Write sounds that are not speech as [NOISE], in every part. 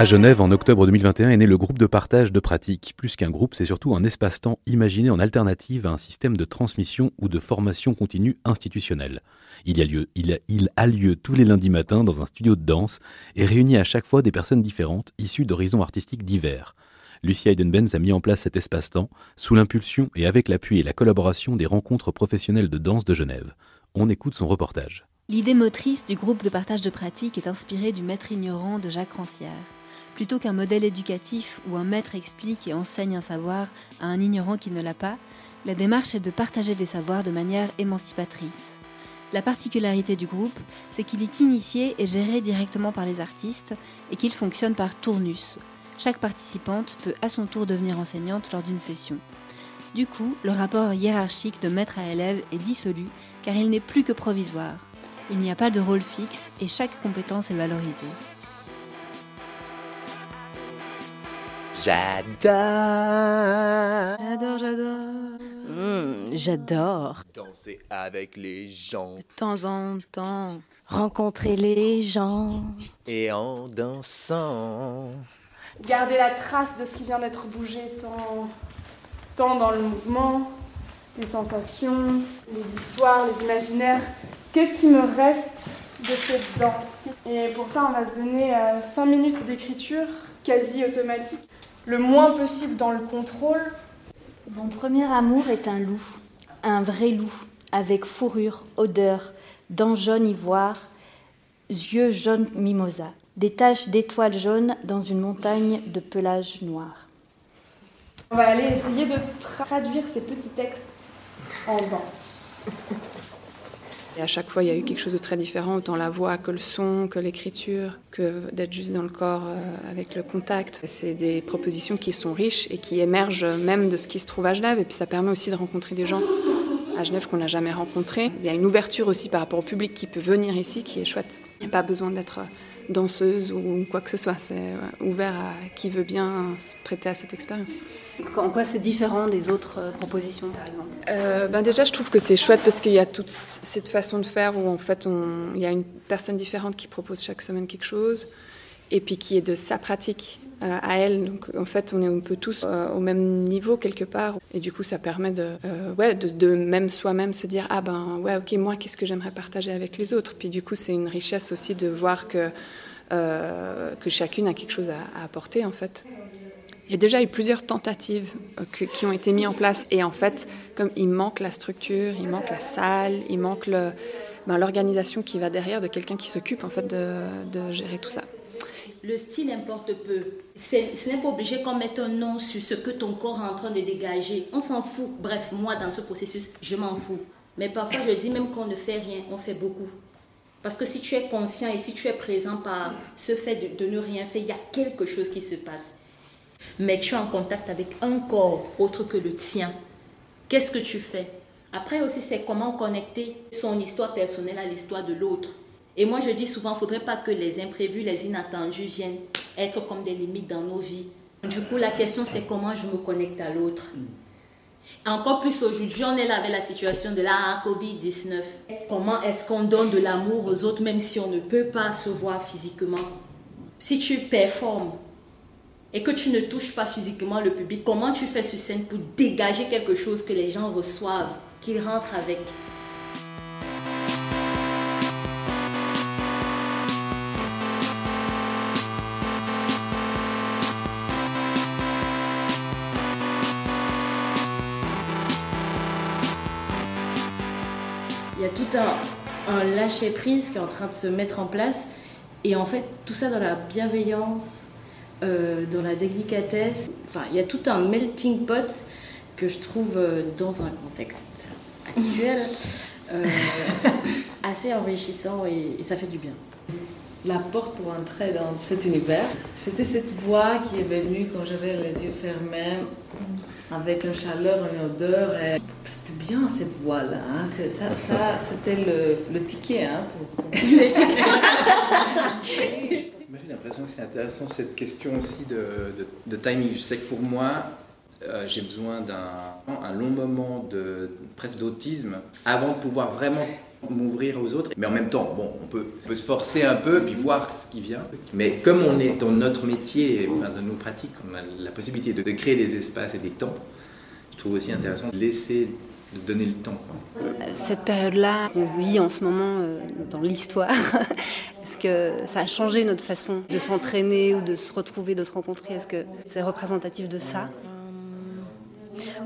À Genève, en octobre 2021, est né le groupe de partage de pratiques. Plus qu'un groupe, c'est surtout un espace-temps imaginé en alternative à un système de transmission ou de formation continue institutionnelle. Il, a lieu, il, a tous les lundis matins dans un studio de danse et réunit à chaque fois des personnes différentes, issues d'horizons artistiques divers. Lucie Heidenbenz a mis en place cet espace-temps sous l'impulsion et avec l'appui et la collaboration des rencontres professionnelles de danse de Genève. On écoute son reportage. L'idée motrice du groupe de partage de pratiques est inspirée du maître ignorant de Jacques Rancière. Plutôt qu'un modèle éducatif où un maître explique et enseigne un savoir à un ignorant qui ne l'a pas, la démarche est de partager des savoirs de manière émancipatrice. La particularité du groupe, c'est qu'il est initié et géré directement par les artistes et qu'il fonctionne par tournus. Chaque participante peut à son tour devenir enseignante lors d'une session. Du coup, le rapport hiérarchique de maître à élève est dissolu car il n'est plus que provisoire. Il n'y a pas de rôle fixe et chaque compétence est valorisée. J'adore. J'adore, j'adore. Mmh, j'adore. Danser avec les gens. De temps en temps. Rencontrer les gens. Et en dansant. Garder la trace de ce qui vient d'être bougé, tant, tant dans le mouvement, les sensations, les histoires, les imaginaires. Qu'est-ce qui me reste de cette danse Et pour ça, on va se donner 5 minutes d'écriture quasi automatique le moins possible dans le contrôle. Mon premier amour est un loup, un vrai loup, avec fourrure, odeur, dents jaunes ivoire, yeux jaunes mimosa, des taches d'étoiles jaunes dans une montagne de pelage noir. On va aller essayer de traduire ces petits textes en danse. Et à chaque fois, il y a eu quelque chose de très différent, autant la voix que le son, que l'écriture, que d'être juste dans le corps euh, avec le contact. C'est des propositions qui sont riches et qui émergent même de ce qui se trouve à Genève. Et puis ça permet aussi de rencontrer des gens à Genève qu'on n'a jamais rencontrés. Il y a une ouverture aussi par rapport au public qui peut venir ici qui est chouette. Il n'y a pas besoin d'être danseuse ou quoi que ce soit. C'est ouvert à qui veut bien se prêter à cette expérience. En quoi c'est différent des autres euh, propositions, par exemple? Euh, ben Déjà, je trouve que c'est chouette parce qu'il y a toute cette façon de faire où en fait, on, il y a une personne différente qui propose chaque semaine quelque chose et puis qui est de sa pratique euh, à elle. Donc en fait, on est un peu tous euh, au même niveau quelque part. Et du coup, ça permet de, euh, ouais, de, même soi-même se dire ah ben ouais ok moi qu'est-ce que j'aimerais partager avec les autres? Puis du coup, c'est une richesse aussi de voir que que chacune a quelque chose à, apporter en fait. Il y a déjà eu plusieurs tentatives qui ont été mises en place et en fait, comme il manque la structure, il manque la salle, il manque ben, l'organisation qui va derrière de quelqu'un qui s'occupe en fait de gérer tout ça le style importe peu. Ce n'est pas obligé qu'on mette un nom sur ce que ton corps est en train de dégager. On s'en fout. Bref, moi, dans ce processus, je m'en fous. Mais parfois, je dis même qu'on ne fait rien, on fait beaucoup. Parce que si tu es conscient et si tu es présent par ce fait de, de ne rien faire, il y a quelque chose qui se passe. Mais tu es en contact avec un corps autre que le tien. Qu'est-ce que tu fais? Après aussi, c'est comment connecter son histoire personnelle à l'histoire de l'autre. Et moi, je dis souvent, il ne faudrait pas que les imprévus, les inattendus viennent être comme des limites dans nos vies. Du coup, la question, c'est comment je me connecte à l'autre. Encore plus aujourd'hui, on est là avec la situation de la COVID-19. Comment est-ce qu'on donne de l'amour aux autres même si on ne peut pas se voir physiquement? Si tu performes et que tu ne touches pas physiquement le public, comment tu fais sur scène pour dégager quelque chose que les gens reçoivent, qu'ils rentrent avec? Il y a tout un, un lâcher-prise qui est en train de se mettre en place. Et en fait, tout ça dans la bienveillance, euh, dans la délicatesse. Enfin, il y a tout un melting pot que je trouve euh, dans un contexte actuel [LAUGHS] euh, assez enrichissant et, et ça fait du bien. La porte pour entrer dans cet univers, c'était cette voix qui est venue quand j'avais les yeux fermés, avec une chaleur, une odeur. Et c'était bien cette voix-là. Hein. Ça, ça [LAUGHS] c'était le, le, ticket. Hein, pour... [LAUGHS] Moi, j'ai l'impression que c'est intéressant cette question aussi de, de, de, timing. Je sais que pour moi, euh, j'ai besoin d'un un long moment de presque d'autisme avant de pouvoir vraiment m'ouvrir aux autres. Mais en même temps, bon, on peut, on peut se forcer un peu puis voir ce qui vient. Mais comme on est dans notre métier, enfin, dans nos pratiques, on a la possibilité de, de créer des espaces et des temps. Je trouve aussi intéressant de laisser, de donner le temps. quoi. Cette période-là qu'on vit en ce moment euh, dans l'histoire, [LAUGHS] est-ce que ça a changé notre façon de s'entraîner ou de se retrouver, de se rencontrer? Est-ce que c'est représentatif de ça?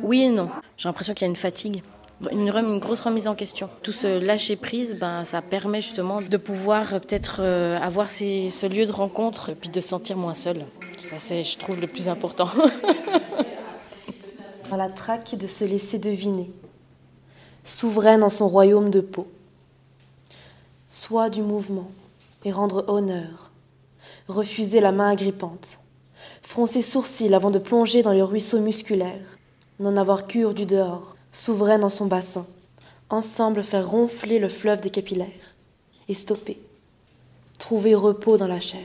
Oui et non. J'ai l'impression qu'il y a une fatigue. Une, rem- une grosse remise en question. Tout ce lâcher prise, ben, ça permet justement de pouvoir euh, peut-être euh, avoir ces- ce lieu de rencontre et puis de se sentir moins seul. Ça, c'est, je trouve, le plus important. [LAUGHS] Dans la traque de se laisser deviner, souveraine dans son royaume de peau. Soi du mouvement et rendre honneur, refuser la main agrippante, froncer sourcils avant de plonger dans les ruisseaux musculaires, n'en avoir cure du dehors, souveraine dans son bassin, ensemble faire ronfler le fleuve des capillaires, et stopper, trouver repos dans la chair.